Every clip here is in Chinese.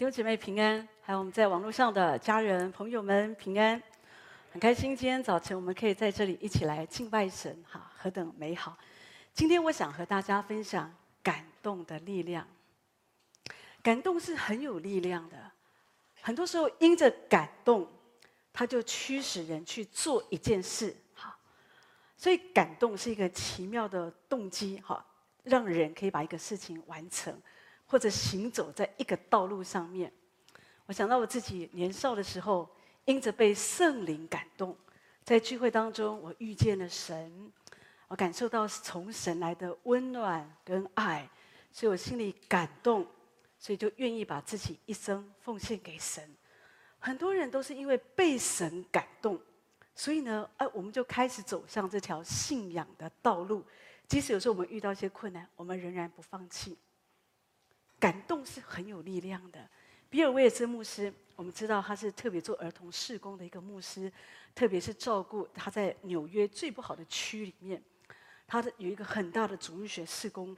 弟兄姐妹平安，还有我们在网络上的家人朋友们平安，很开心今天早晨我们可以在这里一起来敬拜神，哈，何等美好！今天我想和大家分享感动的力量。感动是很有力量的，很多时候因着感动，它就驱使人去做一件事，哈。所以感动是一个奇妙的动机，哈，让人可以把一个事情完成。或者行走在一个道路上面，我想到我自己年少的时候，因着被圣灵感动，在聚会当中，我遇见了神，我感受到从神来的温暖跟爱，所以我心里感动，所以就愿意把自己一生奉献给神。很多人都是因为被神感动，所以呢，哎，我们就开始走向这条信仰的道路。即使有时候我们遇到一些困难，我们仍然不放弃。感动是很有力量的。比尔威尔斯牧师，我们知道他是特别做儿童事工的一个牧师，特别是照顾他在纽约最不好的区里面，他的有一个很大的主日学事工。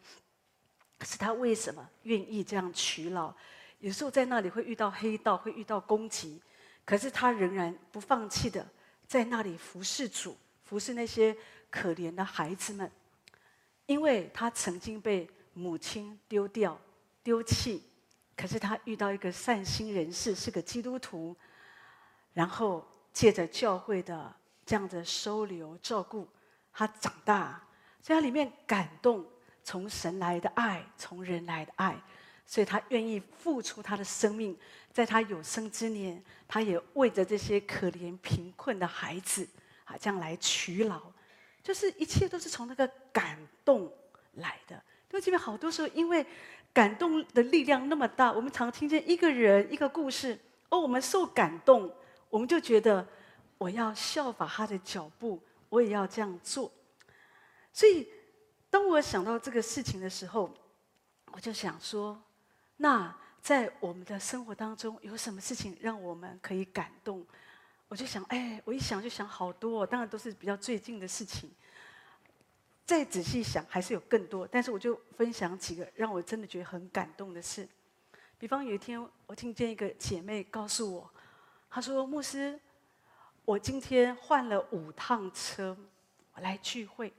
可是他为什么愿意这样取劳？有时候在那里会遇到黑道，会遇到攻击，可是他仍然不放弃的在那里服侍主，服侍那些可怜的孩子们，因为他曾经被母亲丢掉。丢弃，可是他遇到一个善心人士，是个基督徒，然后借着教会的这样的收留照顾，他长大，所以他里面感动，从神来的爱，从人来的爱，所以他愿意付出他的生命，在他有生之年，他也为着这些可怜贫困的孩子啊，这样来取劳，就是一切都是从那个感动来的。因为这边好多时候因为。感动的力量那么大，我们常听见一个人一个故事，哦，我们受感动，我们就觉得我要效法他的脚步，我也要这样做。所以，当我想到这个事情的时候，我就想说，那在我们的生活当中有什么事情让我们可以感动？我就想，哎，我一想就想好多，当然都是比较最近的事情。再仔细想，还是有更多。但是我就分享几个让我真的觉得很感动的事。比方有一天，我听见一个姐妹告诉我，她说：“牧师，我今天换了五趟车，我来聚会。”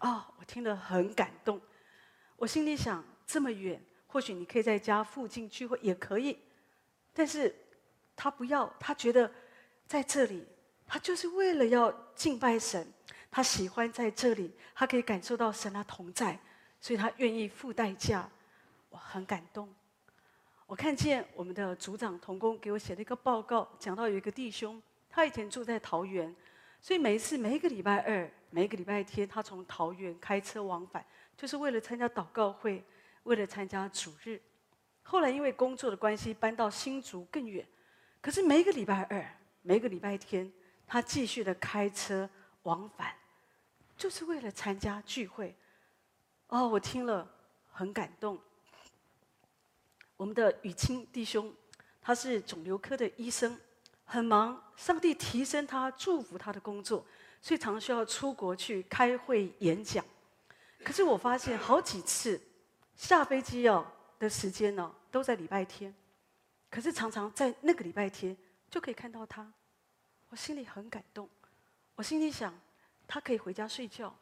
哦，我听了很感动。我心里想，这么远，或许你可以在家附近聚会也可以。但是她不要，她觉得在这里，她就是为了要敬拜神。他喜欢在这里，他可以感受到神的同在，所以他愿意付代价。我很感动。我看见我们的组长童工给我写了一个报告，讲到有一个弟兄，他以前住在桃园，所以每一次每一个礼拜二、每一个礼拜天，他从桃园开车往返，就是为了参加祷告会，为了参加主日。后来因为工作的关系，搬到新竹更远，可是每一个礼拜二、每一个礼拜天，他继续的开车往返。就是为了参加聚会，哦，我听了很感动。我们的雨清弟兄，他是肿瘤科的医生，很忙。上帝提升他，祝福他的工作，所以常需要出国去开会演讲。可是我发现好几次下飞机哦的时间呢，都在礼拜天，可是常常在那个礼拜天就可以看到他，我心里很感动。我心里想。他可以回家睡觉，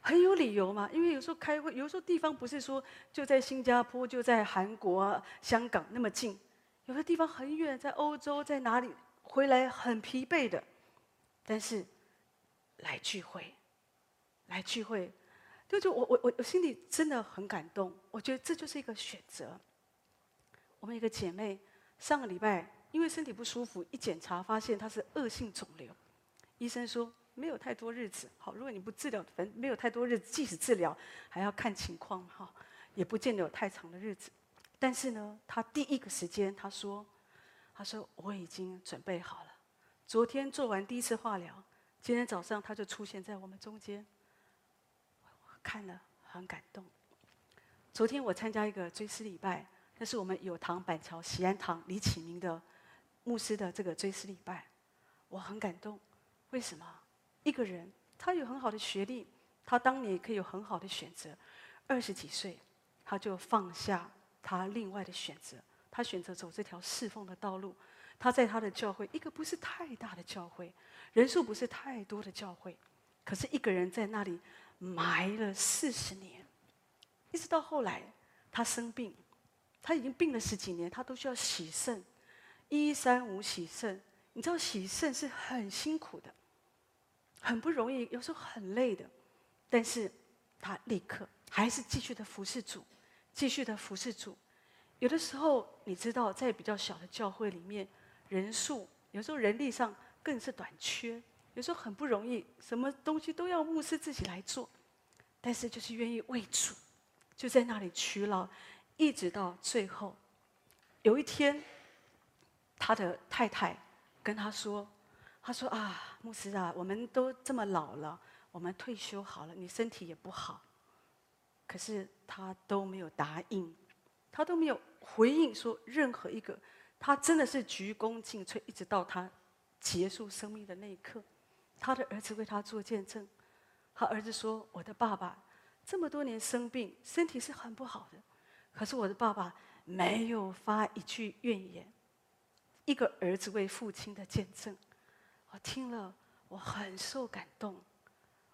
很有理由嘛。因为有时候开会，有时候地方不是说就在新加坡、就在韩国、香港那么近，有的地方很远，在欧洲，在哪里，回来很疲惫的。但是来聚会，来聚会，就就我我我我心里真的很感动。我觉得这就是一个选择。我们一个姐妹上个礼拜因为身体不舒服，一检查发现她是恶性肿瘤，医生说。没有太多日子，好，如果你不治疗，反正没有太多日子，即使治疗，还要看情况，哈，也不见得有太长的日子。但是呢，他第一个时间，他说，他说我已经准备好了。昨天做完第一次化疗，今天早上他就出现在我们中间，看了很感动。昨天我参加一个追思礼拜，那是我们有堂板桥喜安堂李启明的牧师的这个追思礼拜，我很感动。为什么？一个人，他有很好的学历，他当年可以有很好的选择。二十几岁，他就放下他另外的选择，他选择走这条侍奉的道路。他在他的教会，一个不是太大的教会，人数不是太多的教会，可是一个人在那里埋了四十年，一直到后来他生病，他已经病了十几年，他都需要洗肾，一三五洗肾。你知道洗肾是很辛苦的，很不容易，有时候很累的，但是他立刻还是继续的服侍主，继续的服侍主。有的时候你知道，在比较小的教会里面，人数有时候人力上更是短缺，有时候很不容易，什么东西都要牧师自己来做，但是就是愿意为主，就在那里屈劳，一直到最后，有一天，他的太太。跟他说：“他说啊，牧师啊，我们都这么老了，我们退休好了，你身体也不好。可是他都没有答应，他都没有回应说任何一个。他真的是鞠躬尽瘁，一直到他结束生命的那一刻。他的儿子为他做见证。他儿子说：我的爸爸这么多年生病，身体是很不好的，可是我的爸爸没有发一句怨言。”一个儿子为父亲的见证，我听了，我很受感动，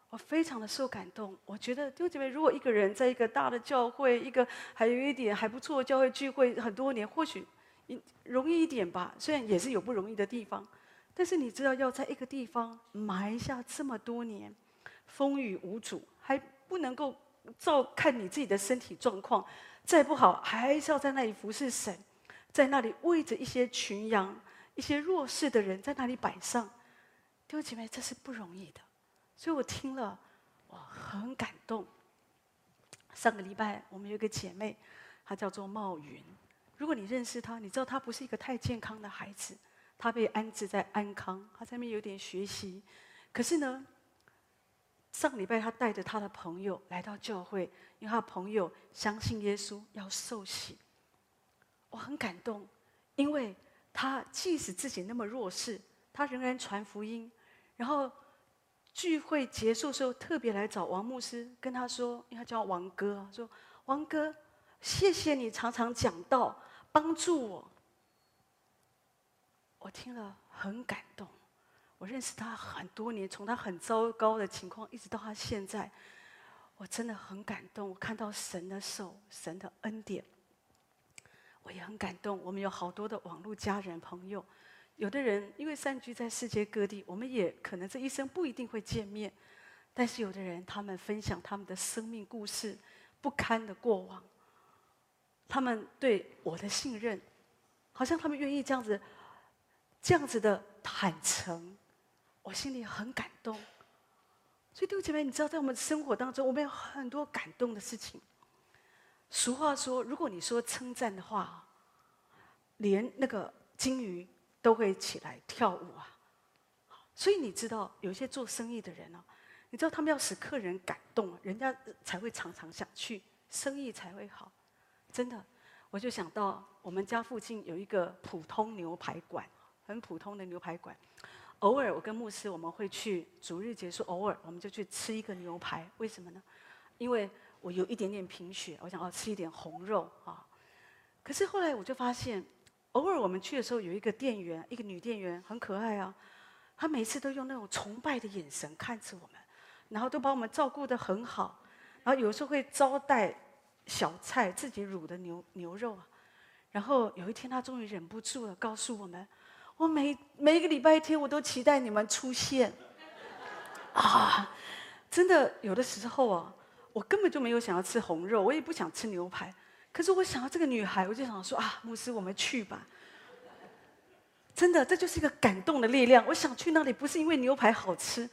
我非常的受感动。我觉得，弟兄姐妹，如果一个人在一个大的教会，一个还有一点还不错的教会聚会很多年，或许容易一点吧。虽然也是有不容易的地方，但是你知道，要在一个地方埋下这么多年，风雨无阻，还不能够照看你自己的身体状况，再不好，还是要在那里服侍神。在那里喂着一些群羊、一些弱势的人，在那里摆上，弟兄姐妹，这是不容易的。所以我听了，我很感动。上个礼拜我们有一个姐妹，她叫做茂云。如果你认识她，你知道她不是一个太健康的孩子，她被安置在安康，她在那边有点学习。可是呢，上个礼拜她带着她的朋友来到教会，因为她朋友相信耶稣，要受洗。我很感动，因为他即使自己那么弱势，他仍然传福音。然后聚会结束的时候，特别来找王牧师，跟他说，因为他叫王哥，说王哥，谢谢你常常讲道，帮助我。我听了很感动。我认识他很多年，从他很糟糕的情况，一直到他现在，我真的很感动。我看到神的手，神的恩典。我也很感动，我们有好多的网络家人朋友，有的人因为散居在世界各地，我们也可能这一生不一定会见面，但是有的人他们分享他们的生命故事，不堪的过往，他们对我的信任，好像他们愿意这样子，这样子的坦诚，我心里很感动。所以弟兄姐妹，你知道在我们生活当中，我们有很多感动的事情。俗话说，如果你说称赞的话，连那个金鱼都会起来跳舞啊。所以你知道，有些做生意的人哦，你知道他们要使客人感动，人家才会常常想去，生意才会好。真的，我就想到我们家附近有一个普通牛排馆，很普通的牛排馆。偶尔我跟牧师我们会去主日结束，偶尔我们就去吃一个牛排。为什么呢？因为我有一点点贫血，我想要吃一点红肉啊。可是后来我就发现，偶尔我们去的时候，有一个店员，一个女店员，很可爱啊。她每次都用那种崇拜的眼神看着我们，然后都把我们照顾得很好。然后有时候会招待小菜，自己卤的牛牛肉啊。然后有一天，她终于忍不住了，告诉我们：我每每一个礼拜天，我都期待你们出现。啊，真的有的时候啊。我根本就没有想要吃红肉，我也不想吃牛排。可是我想到这个女孩，我就想说啊，牧师，我们去吧。真的，这就是一个感动的力量。我想去那里，不是因为牛排好吃，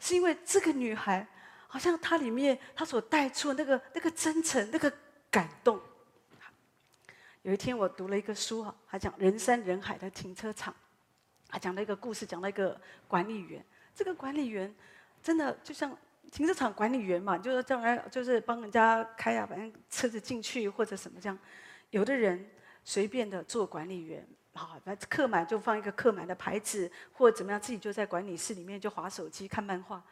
是因为这个女孩，好像她里面她所带出的那个那个真诚、那个感动。有一天我读了一个书哈，还讲人山人海的停车场，还讲了一个故事，讲了一个管理员。这个管理员真的就像。停车场管理员嘛，就是将来就是帮人家开啊，反正车子进去或者什么这样。有的人随便的做管理员，好，那客满就放一个客满的牌子，或怎么样，自己就在管理室里面就划手机看漫画。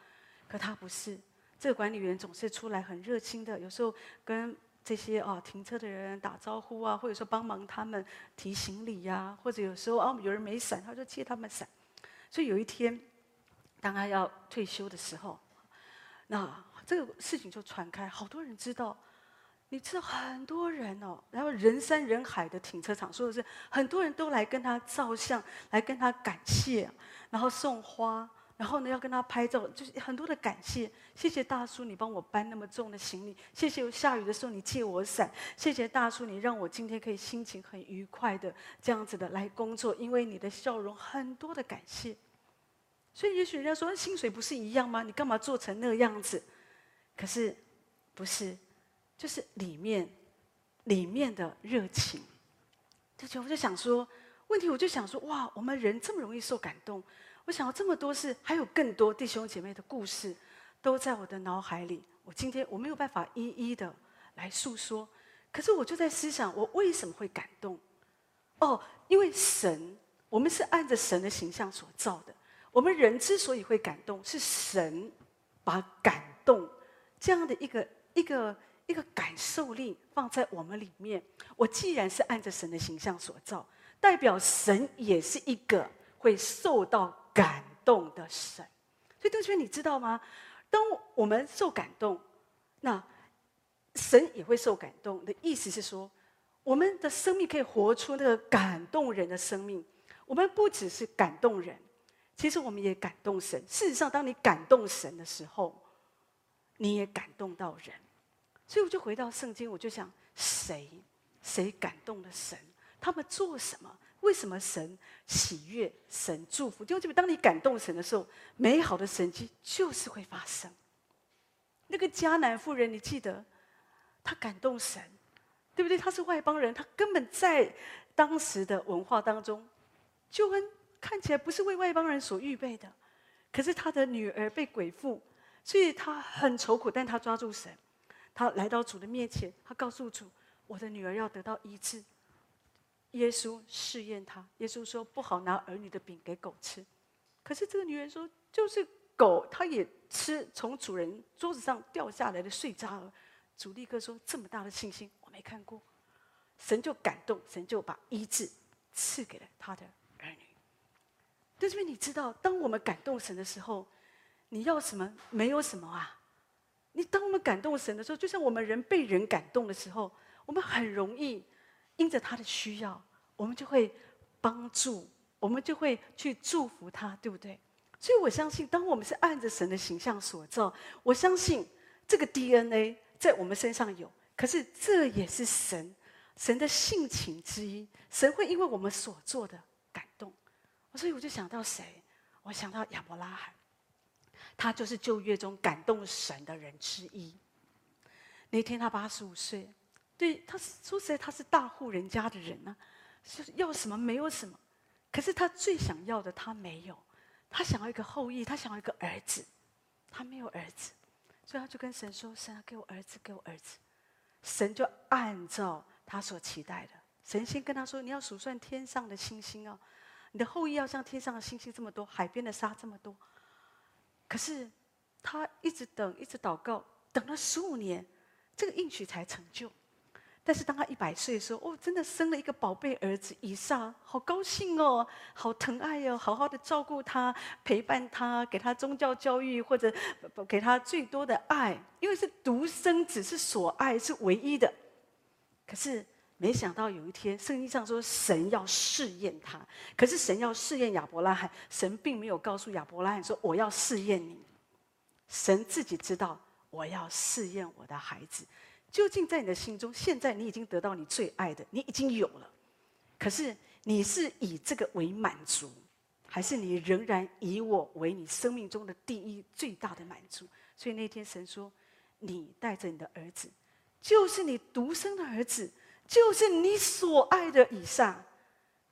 可他不是，这个管理员总是出来很热心的，有时候跟这些啊停车的人打招呼啊，或者说帮忙他们提行李呀、或者有时候啊有人没伞，他就借他们伞。所以有一天，当他要退休的时候，那这个事情就传开，好多人知道。你知道很多人哦，然后人山人海的停车场，说的是很多人都来跟他照相，来跟他感谢，然后送花，然后呢要跟他拍照，就是很多的感谢。谢谢大叔，你帮我搬那么重的行李。谢谢下雨的时候你借我伞。谢谢大叔，你让我今天可以心情很愉快的这样子的来工作，因为你的笑容，很多的感谢。所以也许人家说薪水不是一样吗？你干嘛做成那个样子？可是不是。就是里面，里面的热情。这就我就想说，问题我就想说，哇，我们人这么容易受感动。我想到这么多事，还有更多弟兄姐妹的故事，都在我的脑海里。我今天我没有办法一一的来诉说，可是我就在思想，我为什么会感动？哦，因为神，我们是按着神的形象所造的。我们人之所以会感动，是神把感动这样的一个一个。一个感受力放在我们里面。我既然是按着神的形象所造，代表神也是一个会受到感动的神。所以，邓轩，你知道吗？当我们受感动，那神也会受感动。的意思是说，我们的生命可以活出那个感动人的生命。我们不只是感动人，其实我们也感动神。事实上，当你感动神的时候，你也感动到人。所以我就回到圣经，我就想，谁谁感动了神？他们做什么？为什么神喜悦？神祝福？就就当你感动神的时候，美好的神迹就是会发生。那个迦南妇人，你记得，她感动神，对不对？她是外邦人，她根本在当时的文化当中，就跟看起来不是为外邦人所预备的。可是他的女儿被鬼附，所以他很愁苦，但他抓住神。他来到主的面前，他告诉主：“我的女儿要得到医治。”耶稣试验他，耶稣说：“不好拿儿女的饼给狗吃。”可是这个女人说：“就是狗，它也吃从主人桌子上掉下来的碎渣儿。”主立刻说：“这么大的信心，我没看过。”神就感动，神就把医治赐给了他的就是因为你知道，当我们感动神的时候，你要什么？没有什么啊。你当我们感动神的时候，就像我们人被人感动的时候，我们很容易因着他的需要，我们就会帮助，我们就会去祝福他，对不对？所以我相信，当我们是按着神的形象所造，我相信这个 DNA 在我们身上有。可是这也是神神的性情之一，神会因为我们所做的。所以我就想到谁？我想到亚伯拉罕。他就是旧约中感动神的人之一。那天他八十五岁，对，他说实在，他是大户人家的人呢、是要什么没有什么，可是他最想要的他没有，他想要一个后裔，他想要一个儿子，他没有儿子，所以他就跟神说：“神啊，给我儿子，给我儿子。”神就按照他所期待的，神先跟他说：“你要数算天上的星星哦，你的后裔要像天上的星星这么多，海边的沙这么多。”可是，他一直等，一直祷告，等了十五年，这个应许才成就。但是当他一百岁的时候，哦，真的生了一个宝贝儿子以撒，好高兴哦，好疼爱哦，好好的照顾他，陪伴他，给他宗教教育，或者给他最多的爱，因为是独生子，是所爱，是唯一的。可是没想到有一天，圣经上说神要试验他。可是神要试验亚伯拉罕，神并没有告诉亚伯拉罕说我要试验你。神自己知道我要试验我的孩子，究竟在你的心中，现在你已经得到你最爱的，你已经有了。可是你是以这个为满足，还是你仍然以我为你生命中的第一最大的满足？所以那天神说，你带着你的儿子，就是你独生的儿子。就是你所爱的以上，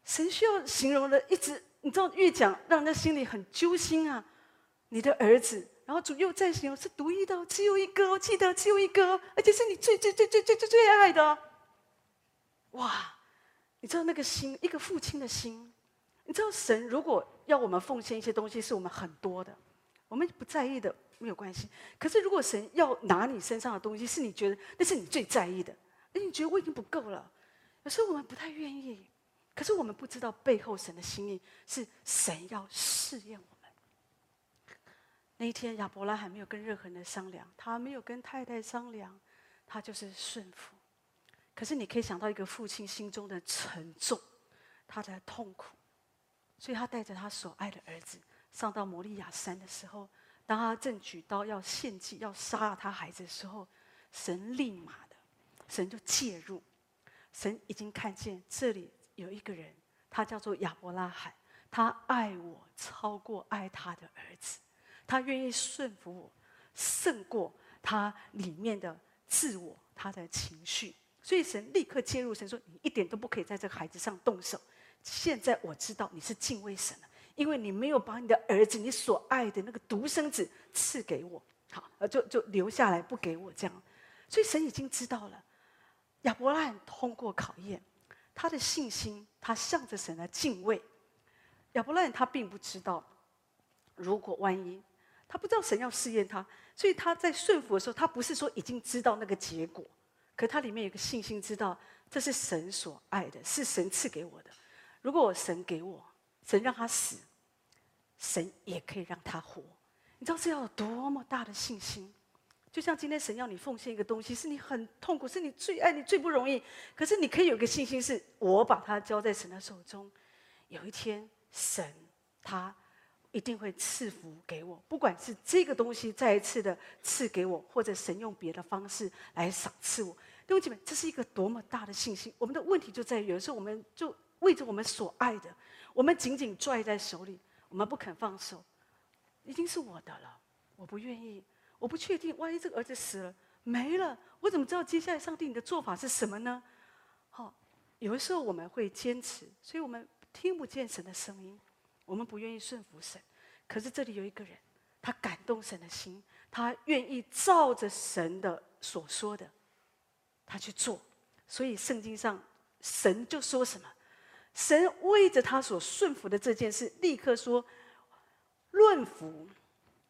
神需要形容的，一直你知道越讲，让人心里很揪心啊。你的儿子，然后主又再形容是独一的，只有一个，记得只有一个，而且是你最最最最最最最爱的。哇，你知道那个心，一个父亲的心，你知道神如果要我们奉献一些东西，是我们很多的，我们不在意的，没有关系。可是如果神要拿你身上的东西，是你觉得那是你最在意的，而你觉得我已经不够了，有时候我们不太愿意。可是我们不知道背后神的心意是神要试验我们。那一天亚伯拉罕没有跟任何人商量，他没有跟太太商量，他就是顺服。可是你可以想到一个父亲心中的沉重，他的痛苦，所以他带着他所爱的儿子上到摩利亚山的时候，当他正举刀要献祭、要杀了他孩子的时候，神立马，神就介入，神已经看见这里。有一个人，他叫做亚伯拉罕，他爱我超过爱他的儿子，他愿意顺服我，胜过他里面的自我，他的情绪。所以神立刻介入，神说：“你一点都不可以在这个孩子上动手。现在我知道你是敬畏神了，因为你没有把你的儿子，你所爱的那个独生子赐给我，好，就就留下来不给我这样。所以神已经知道了，亚伯拉罕通过考验。”他的信心，他向着神来敬畏。亚伯拉罕他并不知道，如果万一他不知道神要试验他，所以他在顺服的时候，他不是说已经知道那个结果，可他里面有个信心，知道这是神所爱的，是神赐给我的。如果我神给我，神让他死，神也可以让他活。你知道这要有多么大的信心？就像今天神要你奉献一个东西，是你很痛苦，是你最爱你最不容易。可是你可以有个信心，是我把它交在神的手中，有一天神他一定会赐福给我，不管是这个东西再一次的赐给我，或者神用别的方式来赏赐我。弟兄姐妹，这是一个多么大的信心！我们的问题就在于，有时候我们就为着我们所爱的，我们紧紧拽在手里，我们不肯放手，已经是我的了，我不愿意。我不确定，万一这个儿子死了没了，我怎么知道接下来上帝你的做法是什么呢？好，有的时候我们会坚持，所以我们听不见神的声音，我们不愿意顺服神。可是这里有一个人，他感动神的心，他愿意照着神的所说的，他去做。所以圣经上神就说什么？神为着他所顺服的这件事，立刻说论福。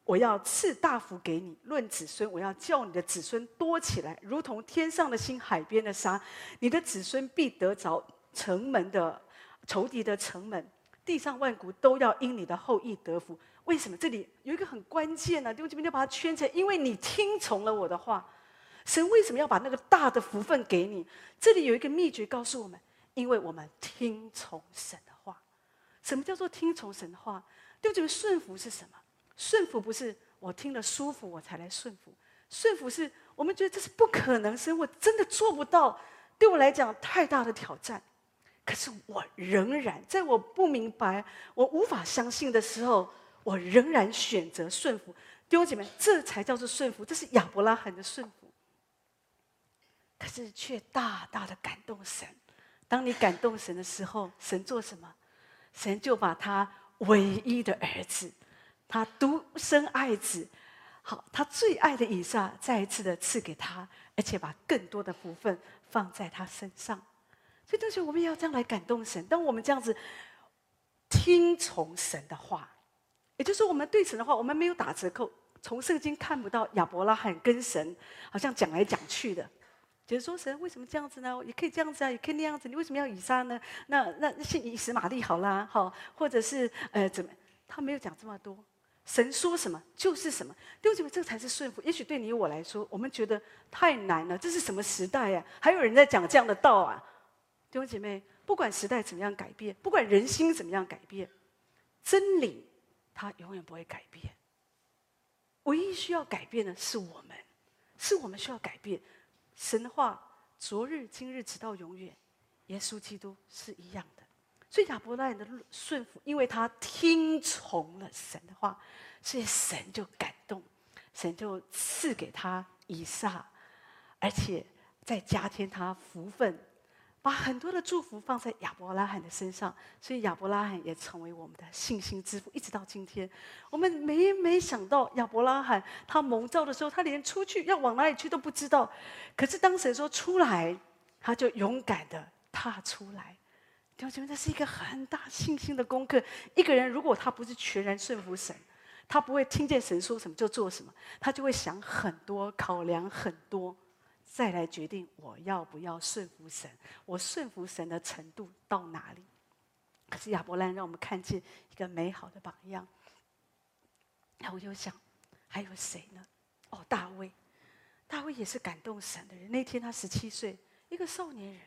我要赐大福给你，论子孙，我要叫你的子孙多起来，如同天上的星、海边的沙。你的子孙必得着城门的仇敌的城门，地上万国都要因你的后裔得福。为什么？这里有一个很关键呢、啊？弟兄姐妹要把它圈起来，因为你听从了我的话。神为什么要把那个大的福分给你？这里有一个秘诀告诉我们：因为我们听从神的话。什么叫做听从神的话？弟兄姐妹，顺服是什么？顺服不是我听了舒服我才来顺服，顺服是我们觉得这是不可能，是我真的做不到，对我来讲太大的挑战。可是我仍然在我不明白、我无法相信的时候，我仍然选择顺服。弟兄姐妹，这才叫做顺服，这是亚伯拉罕的顺服。可是却大大的感动神。当你感动神的时候，神做什么？神就把他唯一的儿子。他独生爱子，好，他最爱的以撒再一次的赐给他，而且把更多的福分放在他身上。所以，当时我们也要这样来感动神。当我们这样子听从神的话，也就是，我们对神的话，我们没有打折扣。从圣经看不到亚伯拉罕跟神好像讲来讲去的，就是说神为什么这样子呢？也可以这样子啊，也可以那样子。你为什么要以撒呢？那那那信以实玛利好啦，好，或者是呃怎么？他没有讲这么多。神说什么就是什么，弟兄姐妹，这才是顺服。也许对你我来说，我们觉得太难了，这是什么时代呀？还有人在讲这样的道啊？弟兄姐妹，不管时代怎么样改变，不管人心怎么样改变，真理它永远不会改变。唯一需要改变的是我们，是我们需要改变。神的话，昨日、今日，直到永远，耶稣基督是一样的。所以亚伯拉罕的顺服，因为他听从了神的话，所以神就感动，神就赐给他以撒，而且再加添他福分，把很多的祝福放在亚伯拉罕的身上，所以亚伯拉罕也成为我们的信心之父，一直到今天。我们没没想到亚伯拉罕他蒙召的时候，他连出去要往哪里去都不知道，可是当神说出来，他就勇敢的踏出来。弟兄姐妹，这是一个很大信心的功课。一个人如果他不是全然顺服神，他不会听见神说什么就做什么，他就会想很多，考量很多，再来决定我要不要顺服神，我顺服神的程度到哪里。可是亚伯兰让我们看见一个美好的榜样。然后我就想，还有谁呢？哦，大卫，大卫也是感动神的人。那天他十七岁，一个少年人，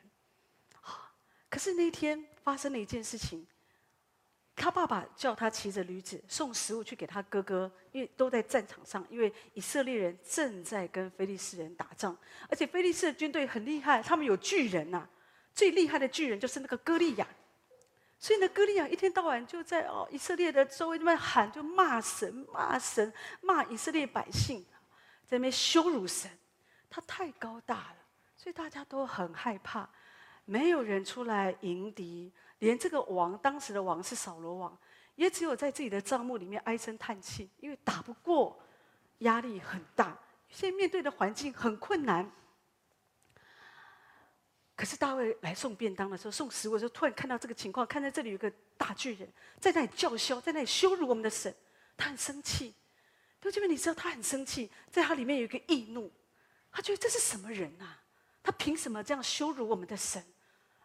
可是那一天发生了一件事情。他爸爸叫他骑着驴子送食物去给他哥哥，因为都在战场上，因为以色列人正在跟非利士人打仗，而且非利士的军队很厉害，他们有巨人呐、最厉害的巨人就是那个歌利亚，所以呢，歌利亚一天到晚就在哦以色列的周围那边喊，就骂神、骂神、骂以色列百姓，在那边羞辱神，他太高大了，所以大家都很害怕，没有人出来迎敌。连这个王，当时的王是扫罗王，也只有在自己的帐幕里面唉声叹气，因为打不过，压力很大，现在面对的环境很困难。可是大卫来送便当的时候，送食物的时候，突然看到这个情况，看在这里有个大巨人在那里叫嚣，在那里羞辱我们的神，他很生气。弟兄姐妹，你知道他很生气，在他里面有一个易怒，他觉得这是什么人啊？他凭什么这样羞辱我们的神？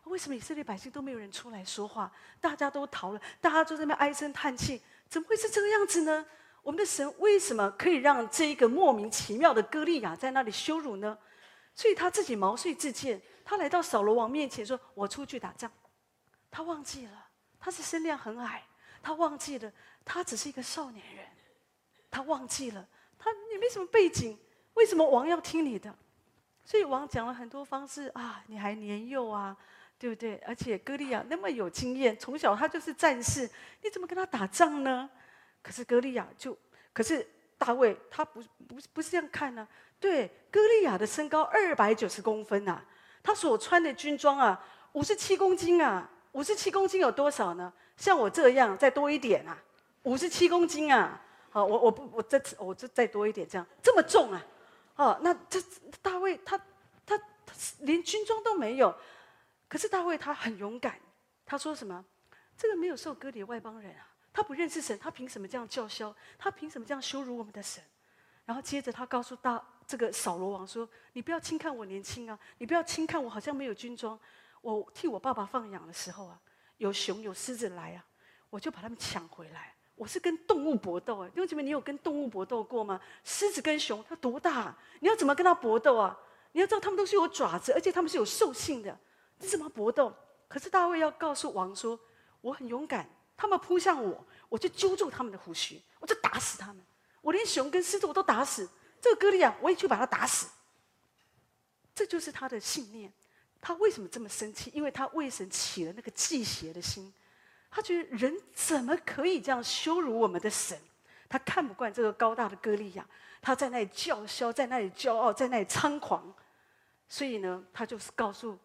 为什么以色列百姓都没有人出来说话？大家都逃了，大家都在那边唉声叹气，怎么会是这个样子呢？我们的神为什么可以让这一个莫名其妙的歌利亚在那里羞辱呢？所以他自己毛遂自荐，他来到扫罗王面前说：“我出去打仗。”他忘记了他是身量很矮，他忘记了他只是一个少年人，他忘记了他也没什么背景，为什么王要听你的？所以王讲了很多方式啊，你还年幼啊。对不对？而且歌利亚那么有经验，从小他就是战士，你怎么跟他打仗呢？可是歌利亚就，可是大卫他不不不是这样看呢、对，歌利亚的身高二百九十公分啊，他所穿的军装啊，五十七公斤啊，五十七公斤有多少呢？像我这样再多一点啊，五十七公斤啊，好，我我不我这次我这再多一点，这样这么重啊，哦，那这大卫他他他连军装都没有。可是大卫他很勇敢，他说什么？这个没有受割礼的外邦人啊，他不认识神，他凭什么这样叫嚣？他凭什么这样羞辱我们的神？然后接着他告诉大这个扫罗王说：“你不要轻看我年轻啊，你不要轻看我好像没有军装。我替我爸爸放羊的时候啊，有熊有狮子来啊，我就把他们抢回来。我是跟动物搏斗啊，弟兄姐妹，你有跟动物搏斗过吗？狮子跟熊它多大？你要怎么跟它搏斗啊？你要知道它们都是有爪子，而且它们是有兽性的。”你怎么搏斗？可是大卫要告诉王说：“我很勇敢，他们扑向我，我就揪住他们的胡须，我就打死他们。我连熊跟狮子我都打死，这个歌利亚我也去把他打死。”这就是他的信念。他为什么这么生气？因为他为神起了那个忌邪的心。他觉得人怎么可以这样羞辱我们的神？他看不惯这个高大的歌利亚，他在那里叫嚣，在那里骄傲，在那里猖狂。所以呢，他就是告诉。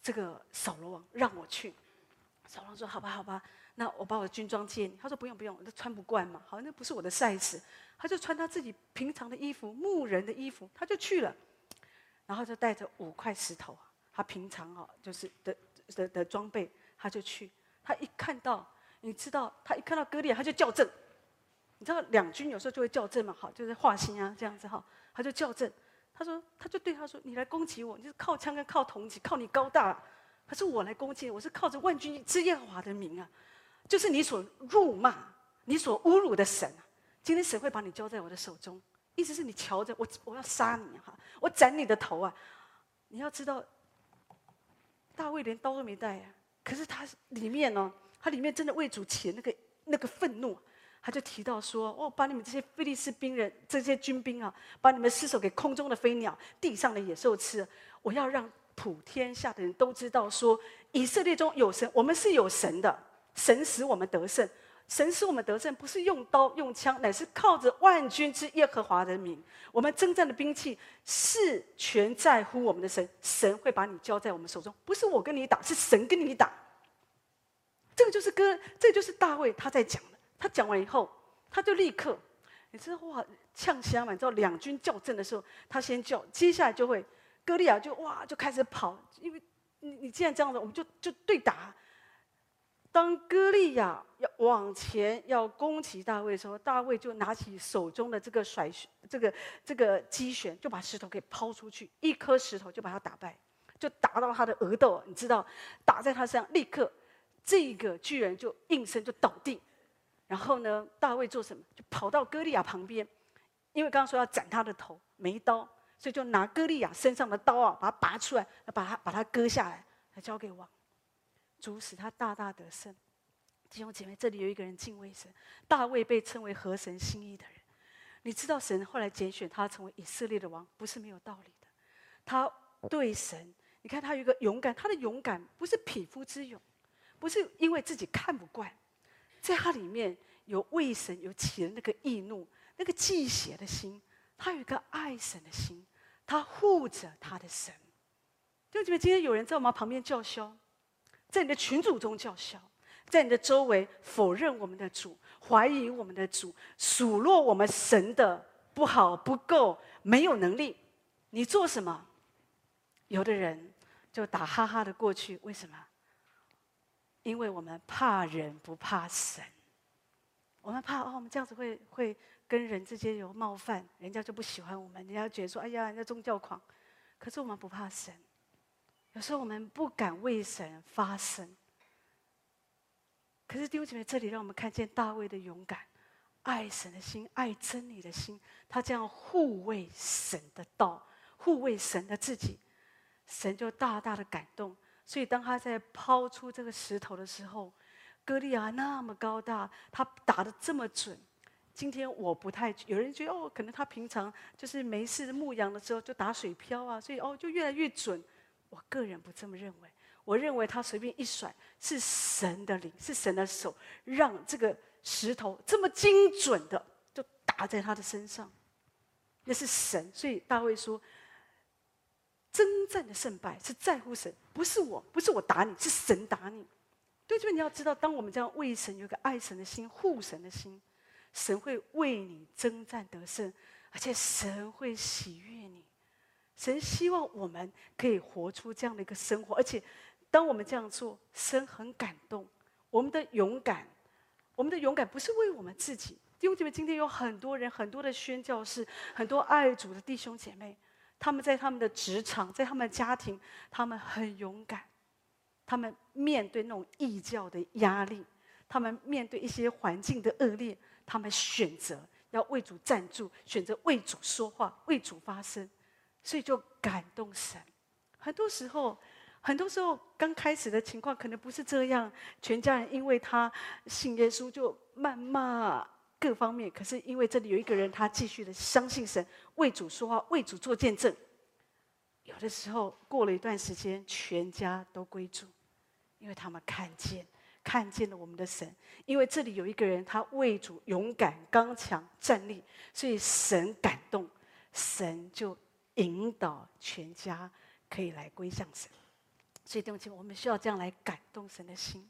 这个扫罗王让我去，扫罗王说：“好吧，好吧，那我把我的军装借你。”他说：“不用，不用，那穿不惯嘛。好，那不是我的 size。”他就穿他自己平常的衣服，牧人的衣服，他就去了。然后就带着五块石头，他平常哈就是的的的装备，他就去。他一看到，你知道，他一看到歌利亚，他就叫阵。你知道两军有时候就会叫阵嘛，好，就是画心啊这样子哈，他就叫阵。他说，他就对他说：“你来攻击我，你就是靠枪跟靠铜戟，靠你高大。可是我来攻击，我是靠着万军之耶和华的名啊，就是你所辱骂、你所侮辱的神啊。今天神会把你交在我的手中，意思是你瞧着我，我要杀你哈，我斩你的头啊！你要知道，大卫连刀都没带啊，可是他里面呢，他里面真的为主起那个那个愤怒。”他就提到说：“哦，把你们这些菲利斯兵人、这些军兵啊，把你们失手给空中的飞鸟、地上的野兽吃。我要让普天下的人都知道，说以色列中有神，我们是有神的。神使我们得胜，神使我们得胜，不是用刀用枪，乃是靠着万军之耶和华的名。我们征战的兵器是全在乎我们的神，神会把你交在我们手中，不是我跟你打，是神跟你打。这个就是歌，这就是大卫他在讲的。”他讲完以后，他就立刻，你知道哇，呛声嘛？你知道两军叫阵的时候，他先叫，接下来就会，歌利亚就哇就开始跑，因为你你既然这样子，我们就就对打。当歌利亚要往前要攻击大卫的时候，大卫就拿起手中的这个甩这个这个机旋，就把石头给抛出去，一颗石头就把他打败，就打到他的额头，你知道，打在他身上，立刻这个巨人就应声就倒地。然后呢，大卫做什么？就跑到歌利亚旁边，因为刚刚说要斩他的头，没刀，所以就拿歌利亚身上的刀啊，把它拔出来，把它把它割下来，交给王，主使他大大得胜。弟兄姐妹，这里有一个人敬畏神，大卫被称为合神心意的人。你知道神后来拣选他成为以色列的王，不是没有道理的。他对神，你看他有一个勇敢，他的勇敢不是匹夫之勇，不是因为自己看不惯。在他里面有为神有起了那个义怒，那个忌邪的心，他有一个爱神的心，他护着他的神。就觉得今天有人在我们旁边叫嚣，在你的群组中叫嚣，在你的周围否认我们的主，怀疑我们的主，数落我们神的不好不够，没有能力，你做什么？有的人就打哈哈的过去，为什么？因为我们怕人不怕神，我们怕哦，我们这样子会会跟人之间有冒犯，人家就不喜欢我们，人家觉得说，哎呀，人家宗教狂。可是我们不怕神，有时候我们不敢为神发声。可是弟兄姐妹，这里让我们看见大卫的勇敢，爱神的心，爱真理的心，他这样护卫神的道，护卫神的自己，神就大大的感动。所以，当他在抛出这个石头的时候，歌利亚那么高大，他打得这么准。今天我不太，有人觉得哦，可能他平常就是没事牧羊的时候就打水漂啊，所以哦就越来越准。我个人不这么认为，我认为他随便一甩，是神的灵，是神的手，让这个石头这么精准的就打在他的身上。那是神，所以大卫说。征战的胜败是在乎神，不是我，不是我打你，是神打你。对，这边你要知道，当我们这样为神有个爱神的心、护神的心，神会为你征战得胜，而且神会喜悦你。神希望我们可以活出这样的一个生活，而且当我们这样做，神很感动。我们的勇敢，我们的勇敢不是为我们自己，因为今天有很多人，很多的宣教士，很多爱主的弟兄姐妹。他们在他们的职场，在他们的家庭，他们很勇敢。他们面对那种异教的压力，他们面对一些环境的恶劣，他们选择要为主站住，选择为主说话，为主发声，所以就感动神。很多时候，很多时候刚开始的情况可能不是这样，全家人因为他信耶稣就谩骂。各方面，可是因为这里有一个人，他继续的相信神，为主说话，为主做见证。有的时候过了一段时间，全家都归主，因为他们看见，看见了我们的神。因为这里有一个人，他为主勇敢刚强站立，所以神感动，神就引导全家可以来归向神。所以弟兄姐妹，我们需要这样来感动神的心。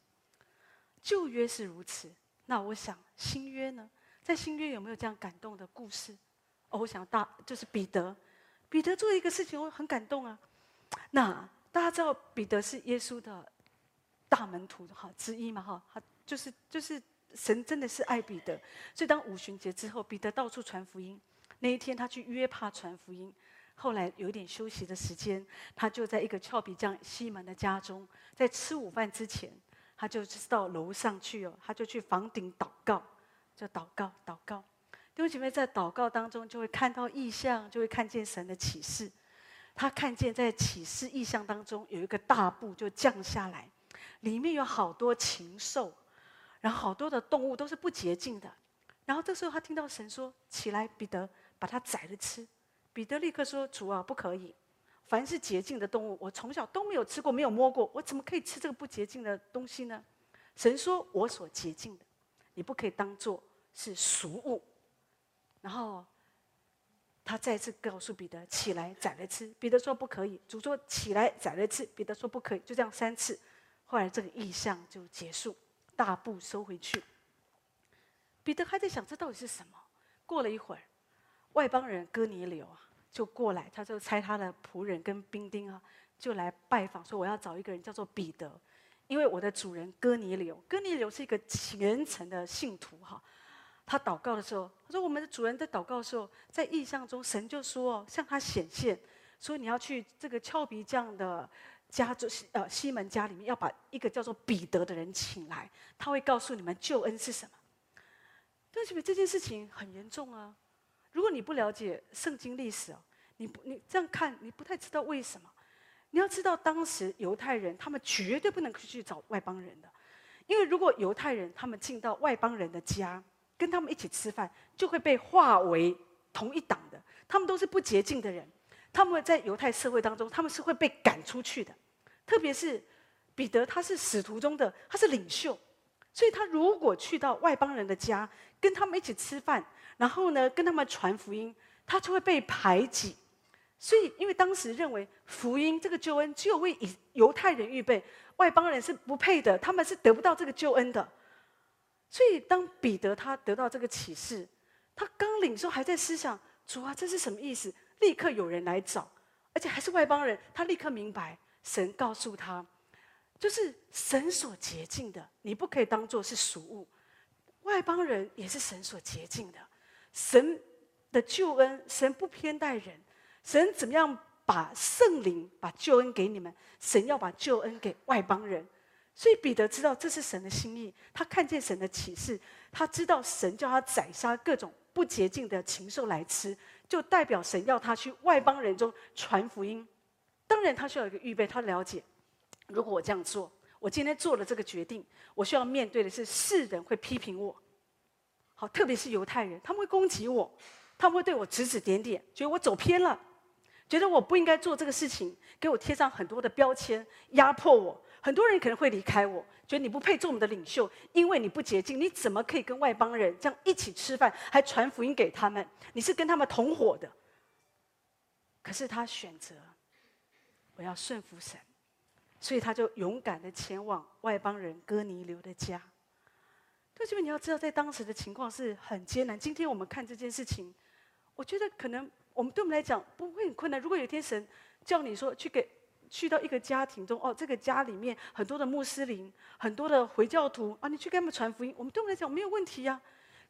旧约是如此，那我想新约呢？在新约有没有这样感动的故事？哦，我想大就是彼得，彼得做一个事情，我很感动啊。那大家知道彼得是耶稣的大门徒哈之一嘛哈，他就是就是神真的是爱彼得，所以当五旬节之后，彼得到处传福音。那一天他去约帕传福音，后来有一点休息的时间，他就在一个俏皮匠西门的家中，在吃午饭之前，他就到楼上去哦，他就去房顶祷告。就祷告，祷告。弟兄姐妹在祷告当中，就会看到异象，就会看见神的启示。他看见在启示异象当中有一个大布就降下来，里面有好多禽兽，然后好多的动物都是不洁净的。然后这时候他听到神说：“起来，彼得，把它宰了吃。”彼得立刻说：“主啊，不可以！凡是洁净的动物，我从小都没有吃过，没有摸过，我怎么可以吃这个不洁净的东西呢？”神说：“我所洁净的。”你不可以当做是俗物，然后他再次告诉彼得起来宰来吃。彼得说不可以，主说起来宰来吃。彼得说不可以，就这样三次。后来这个意象就结束，大步收回去。彼得还在想这到底是什么？过了一会儿，外邦人哥尼流啊就过来，他就差他的仆人跟兵丁啊就来拜访，说我要找一个人叫做彼得。因为我的主人哥尼流，哥尼流是一个虔诚的信徒哈。他祷告的时候，他说：“我们的主人在祷告的时候，在意象中，神就说向他显现，说你要去这个俏皮匠的家，就是呃西门家里面，要把一个叫做彼得的人请来，他会告诉你们救恩是什么。”对不起，这件事情很严重啊！如果你不了解圣经历史哦，你不你这样看，你不太知道为什么。你要知道，当时犹太人他们绝对不能去找外邦人的，因为如果犹太人他们进到外邦人的家，跟他们一起吃饭，就会被划为同一党的。他们都是不洁净的人，他们在犹太社会当中，他们是会被赶出去的。特别是彼得，他是使徒中的，他是领袖，所以他如果去到外邦人的家，跟他们一起吃饭，然后呢，跟他们传福音，他就会被排挤。所以，因为当时认为福音这个救恩只有为以犹太人预备，外邦人是不配的，他们是得不到这个救恩的。所以，当彼得他得到这个启示，他刚领受还在思想主啊，这是什么意思？立刻有人来找，而且还是外邦人，他立刻明白，神告诉他，就是神所洁净的，你不可以当做是俗物。外邦人也是神所洁净的，神的救恩，神不偏待人。神怎么样把圣灵把救恩给你们？神要把救恩给外邦人，所以彼得知道这是神的心意。他看见神的启示，他知道神叫他宰杀各种不洁净的禽兽来吃，就代表神要他去外邦人中传福音。当然，他需要一个预备。他了解，如果我这样做，我今天做了这个决定，我需要面对的是世人会批评我。特别是犹太人，他们会攻击我，他们会对我指指点点，觉得我走偏了。觉得我不应该做这个事情，给我贴上很多的标签，压迫我。很多人可能会离开我，觉得你不配做我们的领袖，因为你不洁净。你怎么可以跟外邦人这样一起吃饭，还传福音给他们？你是跟他们同伙的。可是他选择，我要顺服神，所以他就勇敢的前往外邦人哥尼流的家。对，这边你要知道，在当时的情况是很艰难。今天我们看这件事情，我觉得可能。我们对我们来讲不会很困难。如果有一天神叫你说去给去到一个家庭中，哦，这个家里面很多的穆斯林，很多的回教徒啊，你去给他们传福音，我们对我们来讲没有问题呀。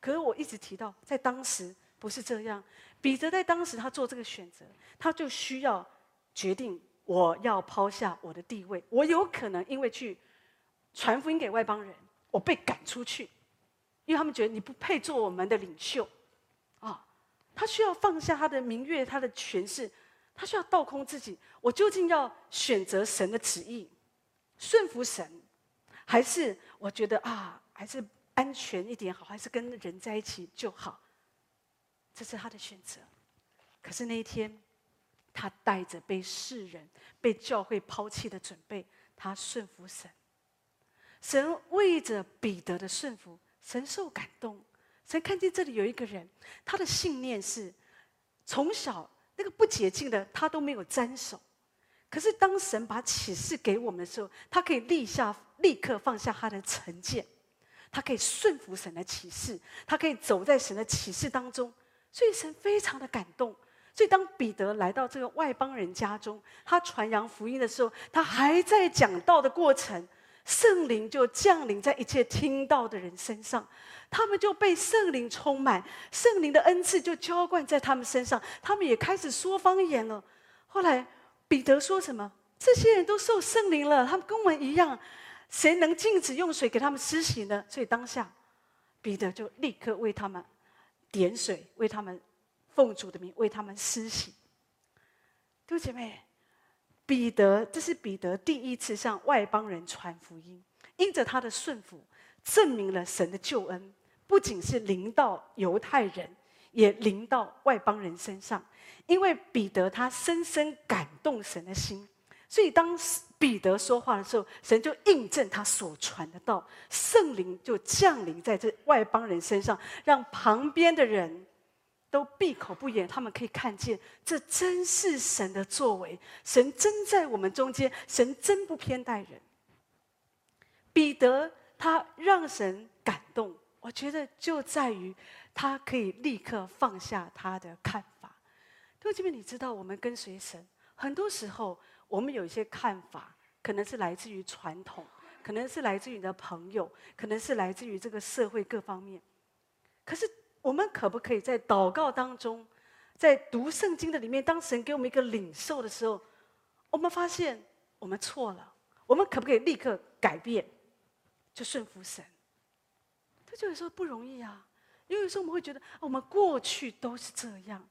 可是我一直提到，在当时不是这样。彼得在当时他做这个选择，他就需要决定我要抛下我的地位。我有可能因为去传福音给外邦人，我被赶出去，因为他们觉得你不配做我们的领袖。啊他需要放下他的名誉，他的权势，他需要倒空自己。我究竟要选择神的旨意，顺服神，还是我觉得啊，还是安全一点好，还是跟人在一起就好？这是他的选择。可是那一天，他带着被世人、被教会抛弃的准备，他顺服神。神为着彼得的顺服，神受感动。神看见这里有一个人，他的信念是从小那个不洁净的他都没有沾手，可是当神把启示给我们的时候，他可以立下立刻放下他的成见，他可以顺服神的启示，他可以走在神的启示当中，所以神非常的感动。所以当彼得来到这个外邦人家中，他传扬福音的时候，他还在讲道的过程。圣灵就降临在一切听到的人身上，他们就被圣灵充满，圣灵的恩赐就浇灌在他们身上，他们也开始说方言了。后来彼得说什么？这些人都受圣灵了，他们跟我们一样，谁能禁止用水给他们施洗呢？所以当下，彼得就立刻为他们点水，为他们奉主的名为他们施洗。弟兄姐妹。彼得，这是彼得第一次向外邦人传福音，因着他的顺服，证明了神的救恩不仅是临到犹太人，也临到外邦人身上。因为彼得他深深感动神的心，所以当彼得说话的时候，神就印证他所传的道，圣灵就降临在这外邦人身上，让旁边的人。都闭口不言，他们可以看见，这真是神的作为。神真在我们中间，神真不偏待人。彼得他让神感动，我觉得就在于他可以立刻放下他的看法。弟兄姐妹，你知道，我们跟随神，很多时候我们有一些看法，可能是来自于传统，可能是来自于你的朋友，可能是来自于这个社会各方面。可是，我们可不可以在祷告当中，在读圣经的里面，当神给我们一个领受的时候，我们发现我们错了，我们可不可以立刻改变，就顺服神？这就有时候不容易啊，因为有时候我们会觉得，我们过去都是这样，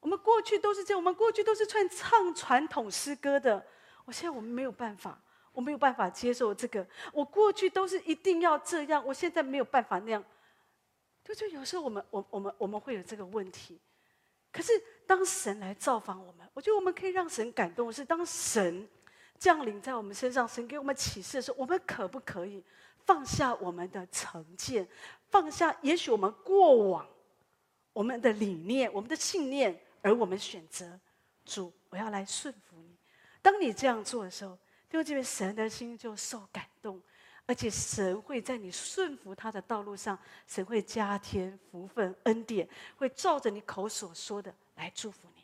我们过去都是这样，我们过去都是唱唱传统诗歌的。我现在我们没有办法，我没有办法接受这个。我过去都是一定要这样，我现在没有办法那样。就就有时候我们我我们我们会有这个问题。可是当神来造访我们，我觉得我们可以让神感动的是，当神降临在我们身上，神给我们启示的时候，我们可不可以放下我们的成见，放下也许我们过往我们的理念、我们的信念，而我们选择主，我要来顺服你。当你这样做的时候，弟兄姐妹，神的心就受感动，而且神会在你顺服他的道路上，神会加添福分恩典，会照着你口所说的来祝福你。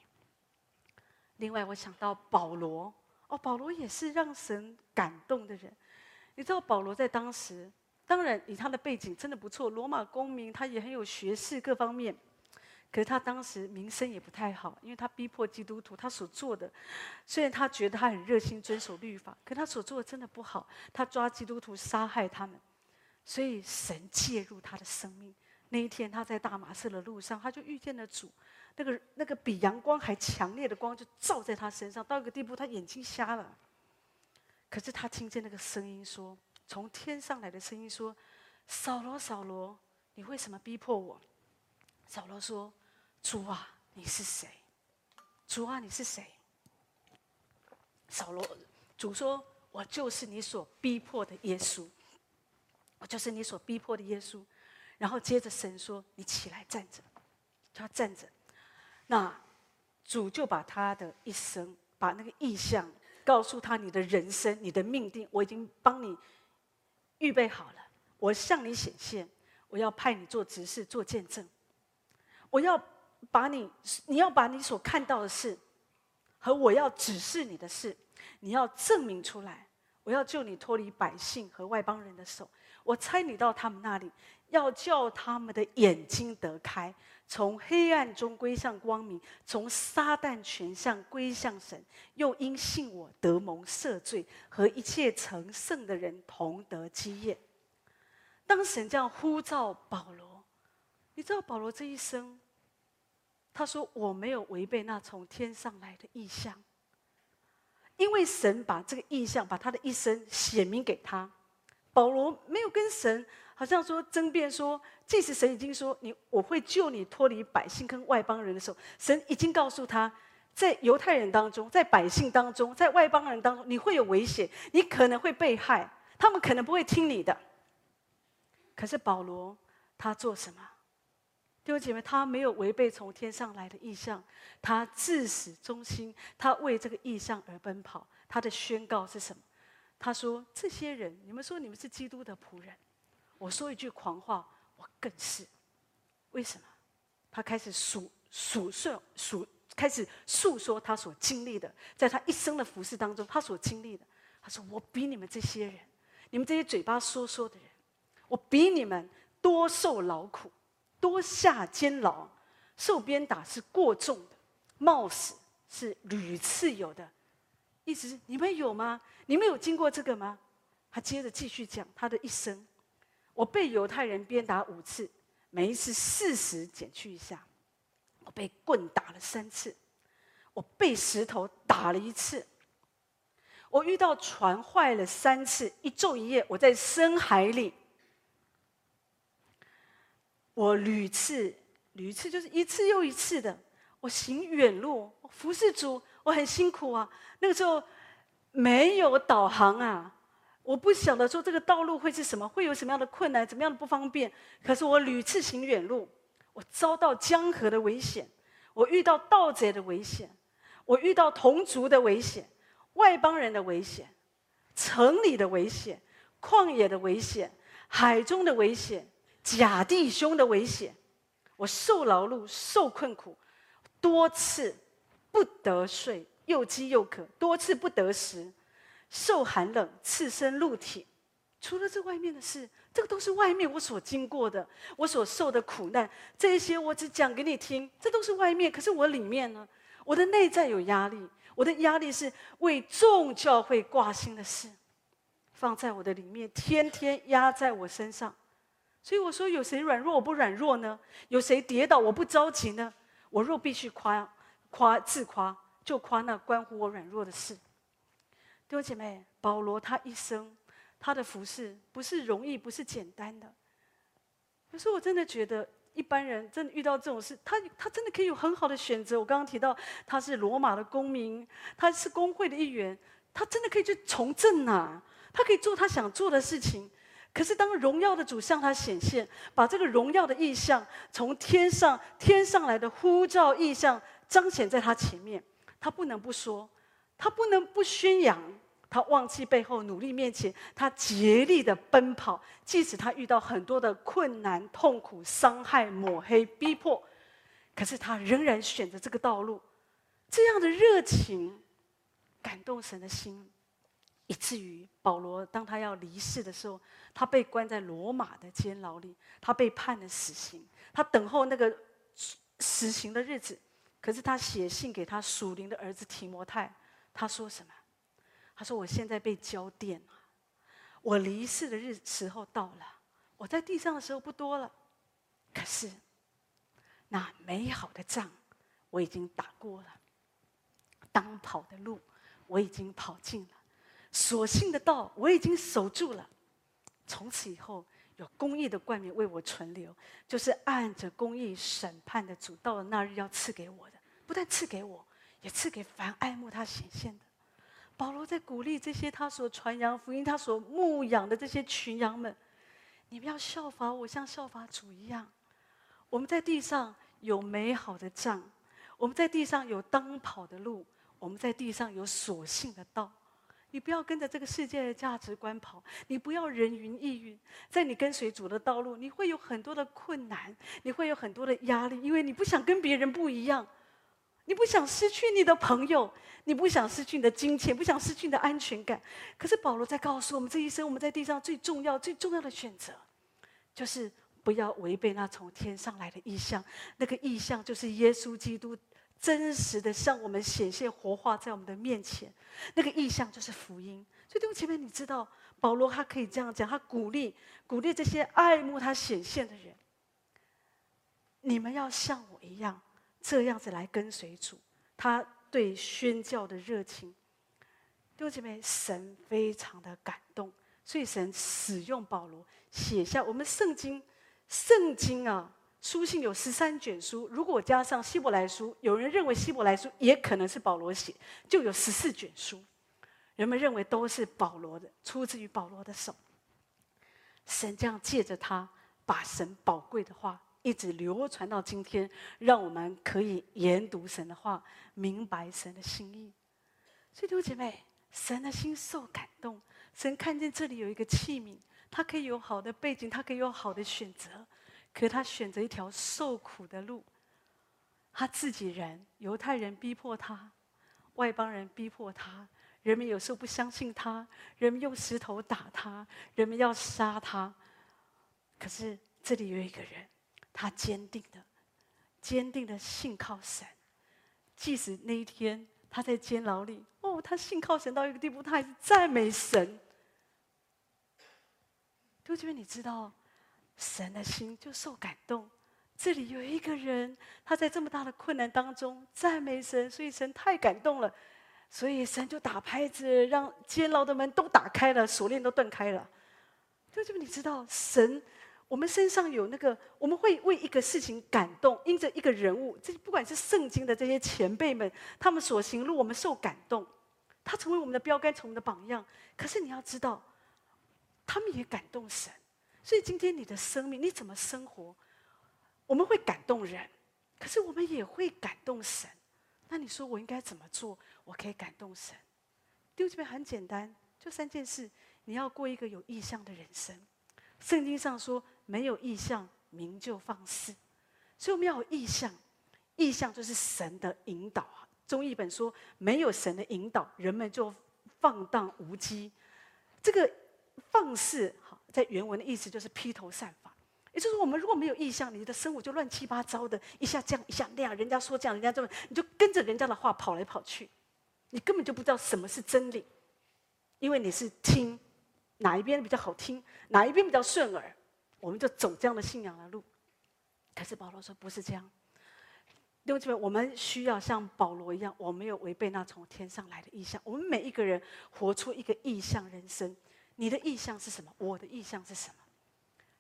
另外，我想到保罗，哦，保罗也是让神感动的人。你知道保罗在当时，当然以他的背景真的不错，罗马公民，他也很有学识各方面。可是他当时名声也不太好，因为他逼迫基督徒，他所做的，虽然他觉得他很热心遵守律法，可他所做的真的不好。他抓基督徒杀害他们，所以神介入他的生命。那一天他在大马色的路上，他就遇见了主，那个那个比阳光还强烈的光就照在他身上，到一个地步他眼睛瞎了。可是他听见那个声音说，从天上来的声音说：“扫罗，扫罗，你为什么逼迫我？”扫罗说。主啊，你是谁？主啊，你是谁？扫罗，主说：“我就是你所逼迫的耶稣，我就是你所逼迫的耶稣。”然后接着神说：“你起来站着。”他站着，那主就把他的一生，把那个意象告诉他：“你的人生，你的命定，我已经帮你预备好了。我向你显现，我要派你做执事，做见证，我要。”把你，你要把你所看到的事，和我要指示你的事，你要证明出来。我要救你脱离百姓和外邦人的手。我差你到他们那里，要叫他们的眼睛得开，从黑暗中归向光明，从撒旦权相归向神。又因信我得蒙赦罪，和一切成圣的人同得基业。当神这样呼召保罗，你知道保罗这一生。他说：“我没有违背那从天上来的意象，因为神把这个意象，把他的一生显明给他。保罗没有跟神好像说争辩说，即使神已经说你我会救你脱离百姓跟外邦人的时候，神已经告诉他，在犹太人当中，在百姓当中，在外邦人当中，你会有危险，你可能会被害，他们可能不会听你的。可是保罗他做什么？”弟兄姐妹，他没有违背从天上来的意象，他至死忠心，他为这个意象而奔跑。他的宣告是什么？他说：“这些人，你们说你们是基督的仆人，我说一句狂话，我更是。为什么？他开始数数算数，开始诉说他所经历的，在他一生的服事当中，他所经历的。他说：我比你们这些人，你们这些嘴巴说说的人，我比你们多受劳苦。”多下监牢，受鞭打是过重的，冒死是屡次有的。意思是你们有吗？你们有经过这个吗？他接着继续讲他的一生。我被犹太人鞭打五次，每一次四十减去一下。我被棍打了三次，我被石头打了一次。我遇到船坏了三次，一昼一夜我在深海里。我屡次屡次就是一次又一次的，我行远路，我服侍主，我很辛苦啊。那个时候没有导航啊，我不晓得说这个道路会是什么，会有什么样的困难，怎么样的不方便。可是我屡次行远路，我遭到江河的危险，我遇到盗贼的危险，我遇到同族的危险，外邦人的危险，城里的危险，旷野的危险，海中的危险。假弟兄的危险，我受劳碌，受困苦，多次不得睡，又饥又渴，多次不得食，受寒冷，赤身露体，除了这外面的事，这个都是外面我所经过的，我所受的苦难，这一些我只讲给你听，这都是外面。可是我里面呢，我的内在有压力，我的压力是为众教会挂心的事，放在我的里面，天天压在我身上。所以我说，有谁软弱我不软弱呢？有谁跌倒我不着急呢？我若必须夸夸自夸，就夸那关乎我软弱的事。弟兄姐妹，保罗他一生。他的服侍不是容易，不是简单的。可是我真的觉得，一般人真的遇到这种事，他他真的可以有很好的选择。我刚刚提到他是罗马的公民，他是工会的一员，他真的可以去从政啊，他可以做他想做的事情。可是当荣耀的主向他显现，把这个荣耀的意象从天上天上来的呼召意象彰显在他前面，他不能不说，他不能不宣扬。他忘记背后努力面前，他竭力的奔跑，即使他遇到很多的困难、痛苦、伤害、抹黑、逼迫，可是他仍然选择这个道路。这样的热情感动神的心，以至于保罗当他要离世的时候，他被关在罗马的监牢里，他被判了死刑，他等候那个死刑的日子。可是他写信给他属灵的儿子提摩太，他说什么？他说：“我现在被浇奠了，我离世的日时候到了。我在地上的时候不多了，可是那美好的仗我已经打过了，当跑的路我已经跑尽了，所信的道我已经守住了。从此以后，有公义的冠冕为我存留，就是按着公义审判的主，到了那日要赐给我的，不但赐给我，也赐给凡爱慕他显现的。”保罗在鼓励这些他所传扬福音、他所牧养的这些群羊们：你们要效法我，像效法主一样。我们在地上有美好的仗，我们在地上有当跑的路，我们在地上有所信的道。你不要跟着这个世界的价值观跑，你不要人云亦云。在你跟随主的道路，你会有很多的困难，你会有很多的压力，因为你不想跟别人不一样。你不想失去你的朋友，你不想失去你的金钱，不想失去你的安全感。可是保罗在告诉我们，这一生我们在地上最重要、最重要的选择，就是不要违背那从天上来的意象。那个意象就是耶稣基督真实的向我们显现、活化在我们的面前。那个意象就是福音。所以弟兄姐妹，你知道保罗他可以这样讲，他鼓励鼓励这些爱慕他显现的人，你们要像我一样。这样子来跟随主，他对宣教的热情，弟兄姐妹，神非常的感动，所以神使用保罗写下我们圣经。圣经啊，书信有十三卷书，如果加上希伯来书，有人认为希伯来书也可能是保罗写，就有十四卷书。人们认为都是保罗的，出自于保罗的手。神这样借着他，把神宝贵的话。一直流传到今天，让我们可以研读神的话，明白神的心意。所以，弟兄姐妹，神的心受感动，神看见这里有一个器皿，他可以有好的背景，他可以有好的选择，可他选择一条受苦的路。他自己人，犹太人逼迫他，外邦人逼迫他，人们有时候不相信他，人们用石头打他，人们要杀他。可是这里有一个人。他坚定的、坚定的信靠神，即使那一天他在监牢里，哦，他信靠神到一个地步，他还是赞美神。就这边你知道，神的心就受感动。这里有一个人，他在这么大的困难当中赞美神，所以神太感动了，所以神就打拍子，让监牢的门都打开了，锁链都断开了。就这么你知道神。我们身上有那个，我们会为一个事情感动，因着一个人物，这不管是圣经的这些前辈们，他们所行路，我们受感动，他成为我们的标杆，成为我们的榜样。可是你要知道，他们也感动神。所以今天你的生命，你怎么生活，我们会感动人，可是我们也会感动神。那你说我应该怎么做，我可以感动神？弟兄姊妹，很简单，就三件事：你要过一个有意向的人生。圣经上说。没有意向，名就放肆。所以我们要有意向，意向就是神的引导啊。中译本说，没有神的引导，人们就放荡无羁。这个放肆，在原文的意思就是披头散发。也就是，我们如果没有意向，你的生活就乱七八糟的，一下这样，一下那样，人家说这样，人家这么，你就跟着人家的话跑来跑去，你根本就不知道什么是真理，因为你是听哪一边比较好听，哪一边比较顺耳，我们就走这样的信仰的路。可是保罗说不是这样，弟兄姊妹，我们需要像保罗一样，我没有违背那从天上来的意向。我们每一个人活出一个意向人生。你的意向是什么？我的意向是什么？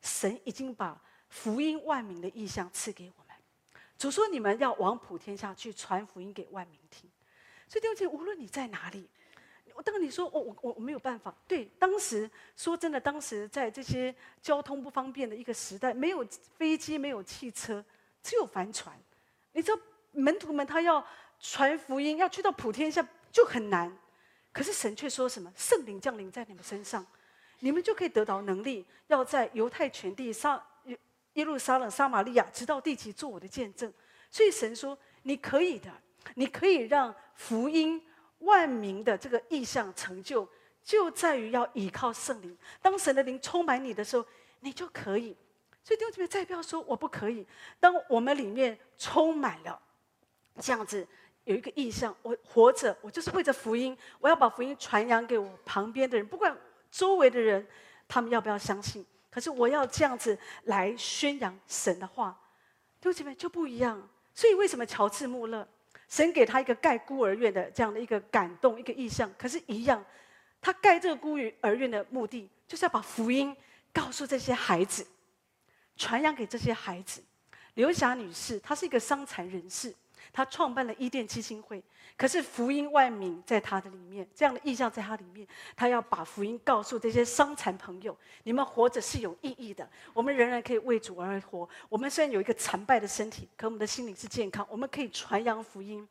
神已经把福音万民的意向赐给我们。主说：“你们要往普天下去传福音给万民听。”所以弟兄姐妹，无论你在哪里，我当你说：“我我我我没有办法。”对，当时说真的，当时在这些交通不方便的一个时代，没有飞机，没有汽车，只有帆船。你知道门徒们他要传福音，要去到普天下就很难。可是神却说什么？圣灵降临在你们身上。你们就可以得到能力，要在犹太全地、撒耶路撒冷、撒玛利亚，直到地极，做我的见证。所以神说：“你可以的，你可以让福音万民的这个意象成就，就在于要依靠圣灵。当神的灵充满你的时候，你就可以。所以弟兄姊妹，再不要说我不可以。当我们里面充满了这样子有一个意象，我活着，我就是为着福音，我要把福音传扬给我旁边的人，不管。”周围的人，他们要不要相信？可是我要这样子来宣扬神的话，弟兄姐妹就不一样。所以为什么乔治穆勒，神给他一个盖孤儿院的这样的一个感动，一个意象，可是，一样，他盖这个孤儿院的目的，就是要把福音告诉这些孩子，传扬给这些孩子。刘霞女士，她是一个伤残人士。他创办了伊甸基金会，可是福音万民在他的里面，这样的意象在他里面，他要把福音告诉这些伤残朋友：你们活着是有意义的，我们仍然可以为主而活。我们虽然有一个残败的身体，可我们的心灵是健康，我们可以传扬福音。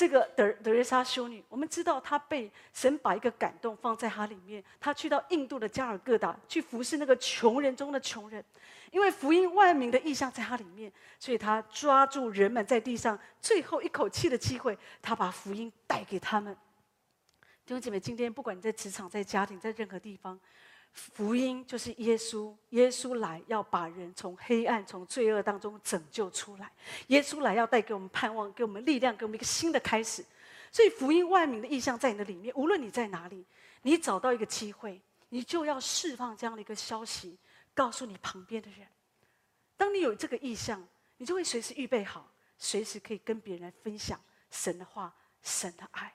这个德德瑞莎修女，我们知道她被神把一个感动放在她里面，她去到印度的加尔各答去服侍那个穷人中的穷人，因为福音万民的意象在她里面，所以她抓住人们在地上最后一口气的机会，她把福音带给他们。弟兄姐妹，今天不管你在职场、在家庭、在任何地方。福音就是耶稣，耶稣来要把人从黑暗、从罪恶当中拯救出来。耶稣来要带给我们盼望，给我们力量，给我们一个新的开始。所以福音万民的意象在你的里面，无论你在哪里，你找到一个机会，你就要释放这样的一个消息，告诉你旁边的人。当你有这个意向，你就会随时预备好，随时可以跟别人分享神的话、神的爱。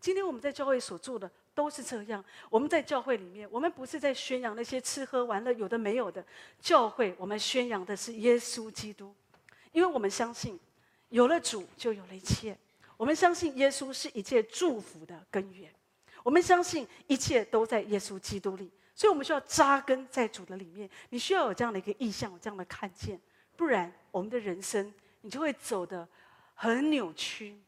今天我们在教会所做的。都是这样。我们在教会里面，我们不是在宣扬那些吃喝玩乐有的没有的。教会，我们宣扬的是耶稣基督，因为我们相信，有了主就有了一切。我们相信耶稣是一切祝福的根源。我们相信一切都在耶稣基督里，所以我们需要扎根在主的里面。你需要有这样的一个意向，有这样的看见，不然我们的人生你就会走得很扭曲，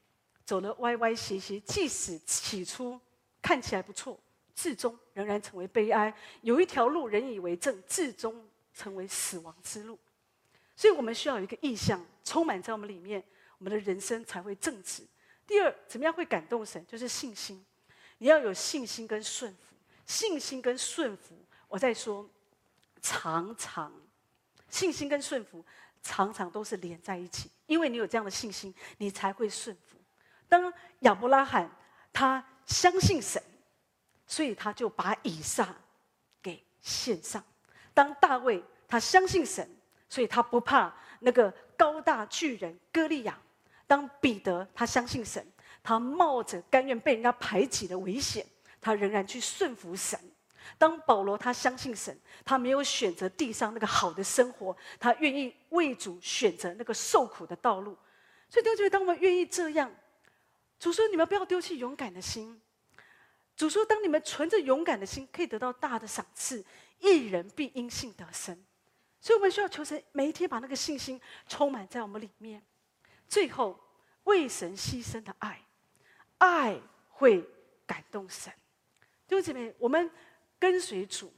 走得歪歪斜斜。即使起初。看起来不错，至终仍然成为悲哀。有一条路，人以为正，至终成为死亡之路。所以我们需要有一个意向充满在我们里面，我们的人生才会正直。第二，怎么样会感动神？就是信心。你要有信心跟顺服，信心跟顺服。我在说，常常信心跟顺服常常都是连在一起，因为你有这样的信心，你才会顺服。当亚伯拉罕他。相信神，所以他就把以撒给献上。当大卫他相信神，所以他不怕那个高大巨人歌利亚。当彼得他相信神，他冒着甘愿被人家排挤的危险，他仍然去顺服神。当保罗他相信神，他没有选择地上那个好的生活，他愿意为主选择那个受苦的道路。所以，弟兄姊妹，当我们愿意这样。主说：“你们不要丢弃勇敢的心。”主说：“当你们存着勇敢的心，可以得到大的赏赐。一人必因信得生。”所以，我们需要求神每一天把那个信心充满在我们里面。最后，为神牺牲的爱，爱会感动神。弟兄姐妹，我们跟随主，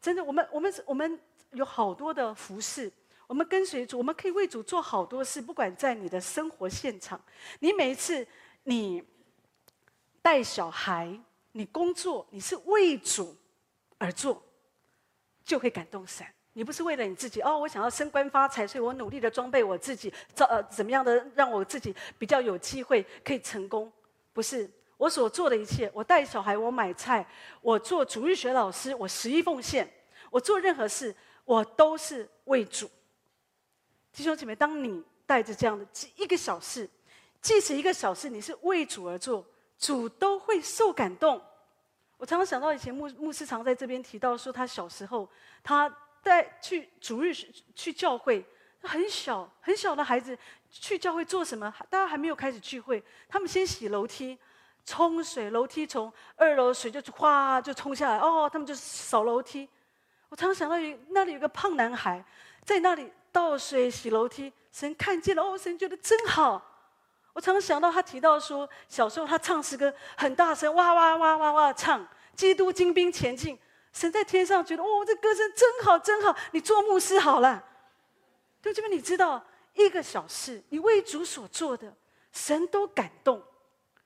真的，我们我们我们有好多的服饰。我们跟随主，我们可以为主做好多事。不管在你的生活现场，你每一次。你带小孩，你工作，你是为主而做，就会感动神。你不是为了你自己哦，我想要升官发财，所以我努力的装备我自己，怎呃怎么样的让我自己比较有机会可以成功？不是，我所做的一切，我带小孩，我买菜，我做主日学老师，我十一奉献，我做任何事，我都是为主。弟兄姐妹，当你带着这样的一个小事，即使一个小事，你是为主而做，主都会受感动。我常常想到以前牧牧师常在这边提到说，他小时候他。带去主日去教会，很小很小的孩子去教会做什么？大家还没有开始聚会，他们先洗楼梯，冲水，楼梯从二楼水就哗就冲下来，哦，他们就扫楼梯。我常常想到有那里有个胖男孩在那里倒水洗楼梯，神看见了，哦，神觉得真好。我常常想到他提到说，小时候他唱诗歌很大声，哇哇哇哇哇唱，基督精兵前进。神在天上觉得，哦，这歌声真好，真好。你做牧师好了，对，这边你知道，一个小事，你为主所做的，神都感动。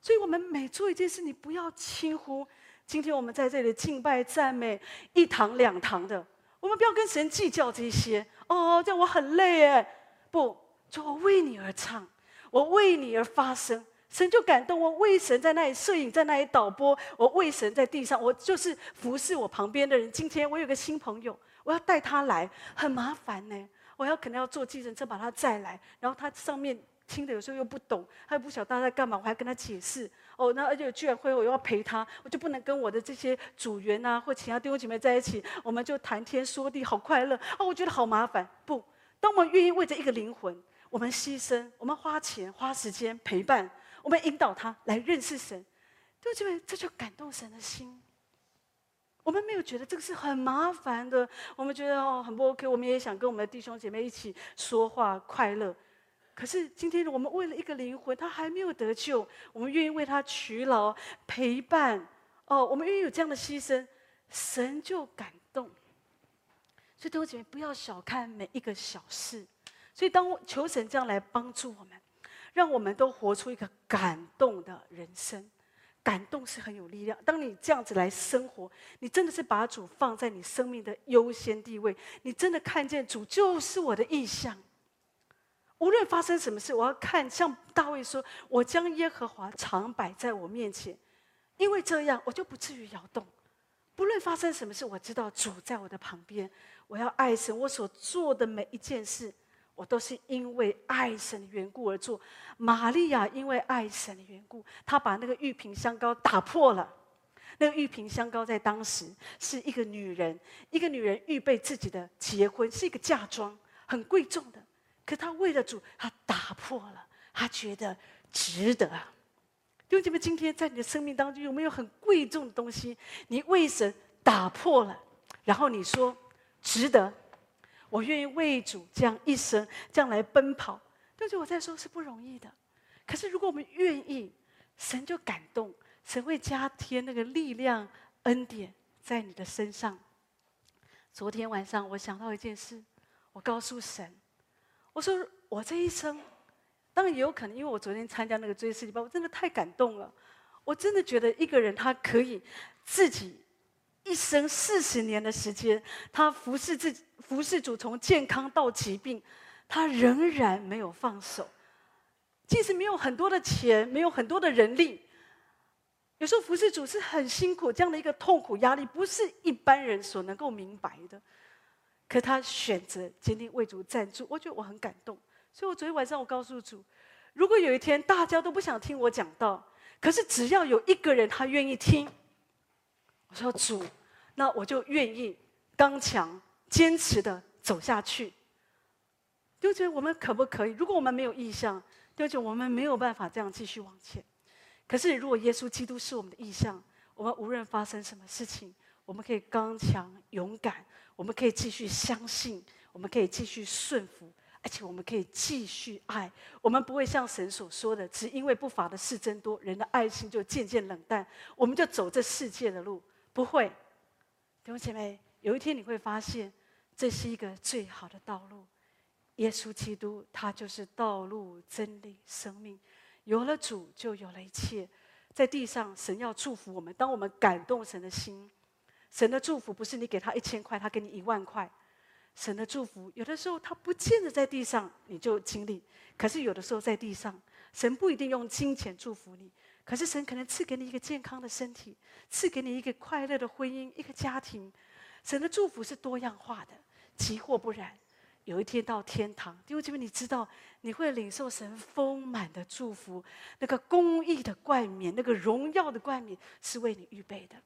所以，我们每做一件事，你不要轻忽。今天我们在这里敬拜赞美一堂两堂的，我们不要跟神计较这些。哦，这样我很累哎，不，就我为你而唱，我为你而发声。神就感动我，为神在那里摄影，在那里导播，我为神在地上，我就是服侍我旁边的人。今天我有个新朋友，我要带他来，很麻烦呢。我要可能要坐计程车把他载来，然后他上面听的有时候又不懂，他又不晓得他在干嘛，我还跟他解释。哦，那而且居然会我又要陪他，我就不能跟我的这些组员啊或其他弟兄姐妹在一起，我们就谈天说地，好快乐。哦，我觉得好麻烦。不，当我们愿意为着一个灵魂，我们牺牲，我们花钱花时间陪伴。我们引导他来认识神，对不对？这就感动神的心。我们没有觉得这个是很麻烦的，我们觉得哦很不 OK。我们也想跟我们的弟兄姐妹一起说话快乐。可是今天我们为了一个灵魂，他还没有得救，我们愿意为他取劳陪伴。哦，我们愿意有这样的牺牲，神就感动。所以弟兄姐妹不要小看每一个小事。所以当求神这样来帮助我们。让我们都活出一个感动的人生，感动是很有力量。当你这样子来生活，你真的是把主放在你生命的优先地位，你真的看见主就是我的意象。无论发生什么事，我要看，像大卫说：“我将耶和华常摆在我面前，因为这样我就不至于摇动。不论发生什么事，我知道主在我的旁边。我要爱神，我所做的每一件事。”我都是因为爱神的缘故而做。玛利亚因为爱神的缘故，她把那个玉瓶香膏打破了。那个玉瓶香膏在当时是一个女人，一个女人预备自己的结婚，是一个嫁妆，很贵重的。可她为了主，她打破了，她觉得值得。弟兄姐妹，今天在你的生命当中有没有很贵重的东西？你为神打破了，然后你说值得。我愿意为主这样一生这样来奔跑，对不对？我在说是不容易的。可是如果我们愿意，神就感动，神会加添那个力量、恩典在你的身上。昨天晚上我想到一件事，我告诉神，我说我这一生，当然也有可能，因为我昨天参加那个追思礼拜，我真的太感动了。我真的觉得一个人他可以自己。一生四十年的时间，他服侍自己，服侍主，从健康到疾病，他仍然没有放手。即使没有很多的钱，没有很多的人力，有时候服侍主是很辛苦，这样的一个痛苦压力，不是一般人所能够明白的。可他选择坚定为主站住，我觉得我很感动。所以我昨天晚上我告诉主，如果有一天大家都不想听我讲道，可是只要有一个人他愿意听，我说主。那我就愿意刚强坚持的走下去。就觉得我们可不可以？如果我们没有意向，就觉得我们没有办法这样继续往前。可是如果耶稣基督是我们的意向，我们无论发生什么事情，我们可以刚强勇敢，我们可以继续相信，我们可以继续顺服，而且我们可以继续爱。我们不会像神所说的，只因为不法的事增多，人的爱心就渐渐冷淡，我们就走这世界的路，不会。弟兄姐妹，有一天你会发现，这是一个最好的道路。耶稣基督，他就是道路、真理、生命。有了主，就有了一切。在地上，神要祝福我们。当我们感动神的心，神的祝福不是你给他一千块，他给你一万块。神的祝福有的时候他不见得在地上你就经历，可是有的时候在地上，神不一定用金钱祝福你，可是神可能赐给你一个健康的身体，赐给你一个快乐的婚姻，一个家庭。神的祝福是多样化的，即或不然，有一天到天堂，弟兄姐妹，你知道你会领受神丰满的祝福，那个公义的冠冕，那个荣耀的冠冕是为你预备的。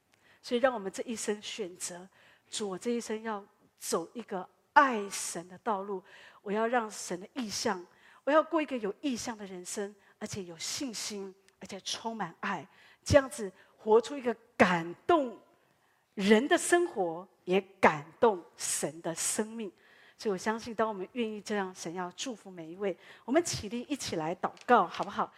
所以，让我们这一生选择，主，我这一生要走一个爱神的道路。我要让神的意象，我要过一个有意象的人生，而且有信心，而且充满爱，这样子活出一个感动人的生活，也感动神的生命。所以我相信，当我们愿意这样，神要祝福每一位。我们起立，一起来祷告，好不好？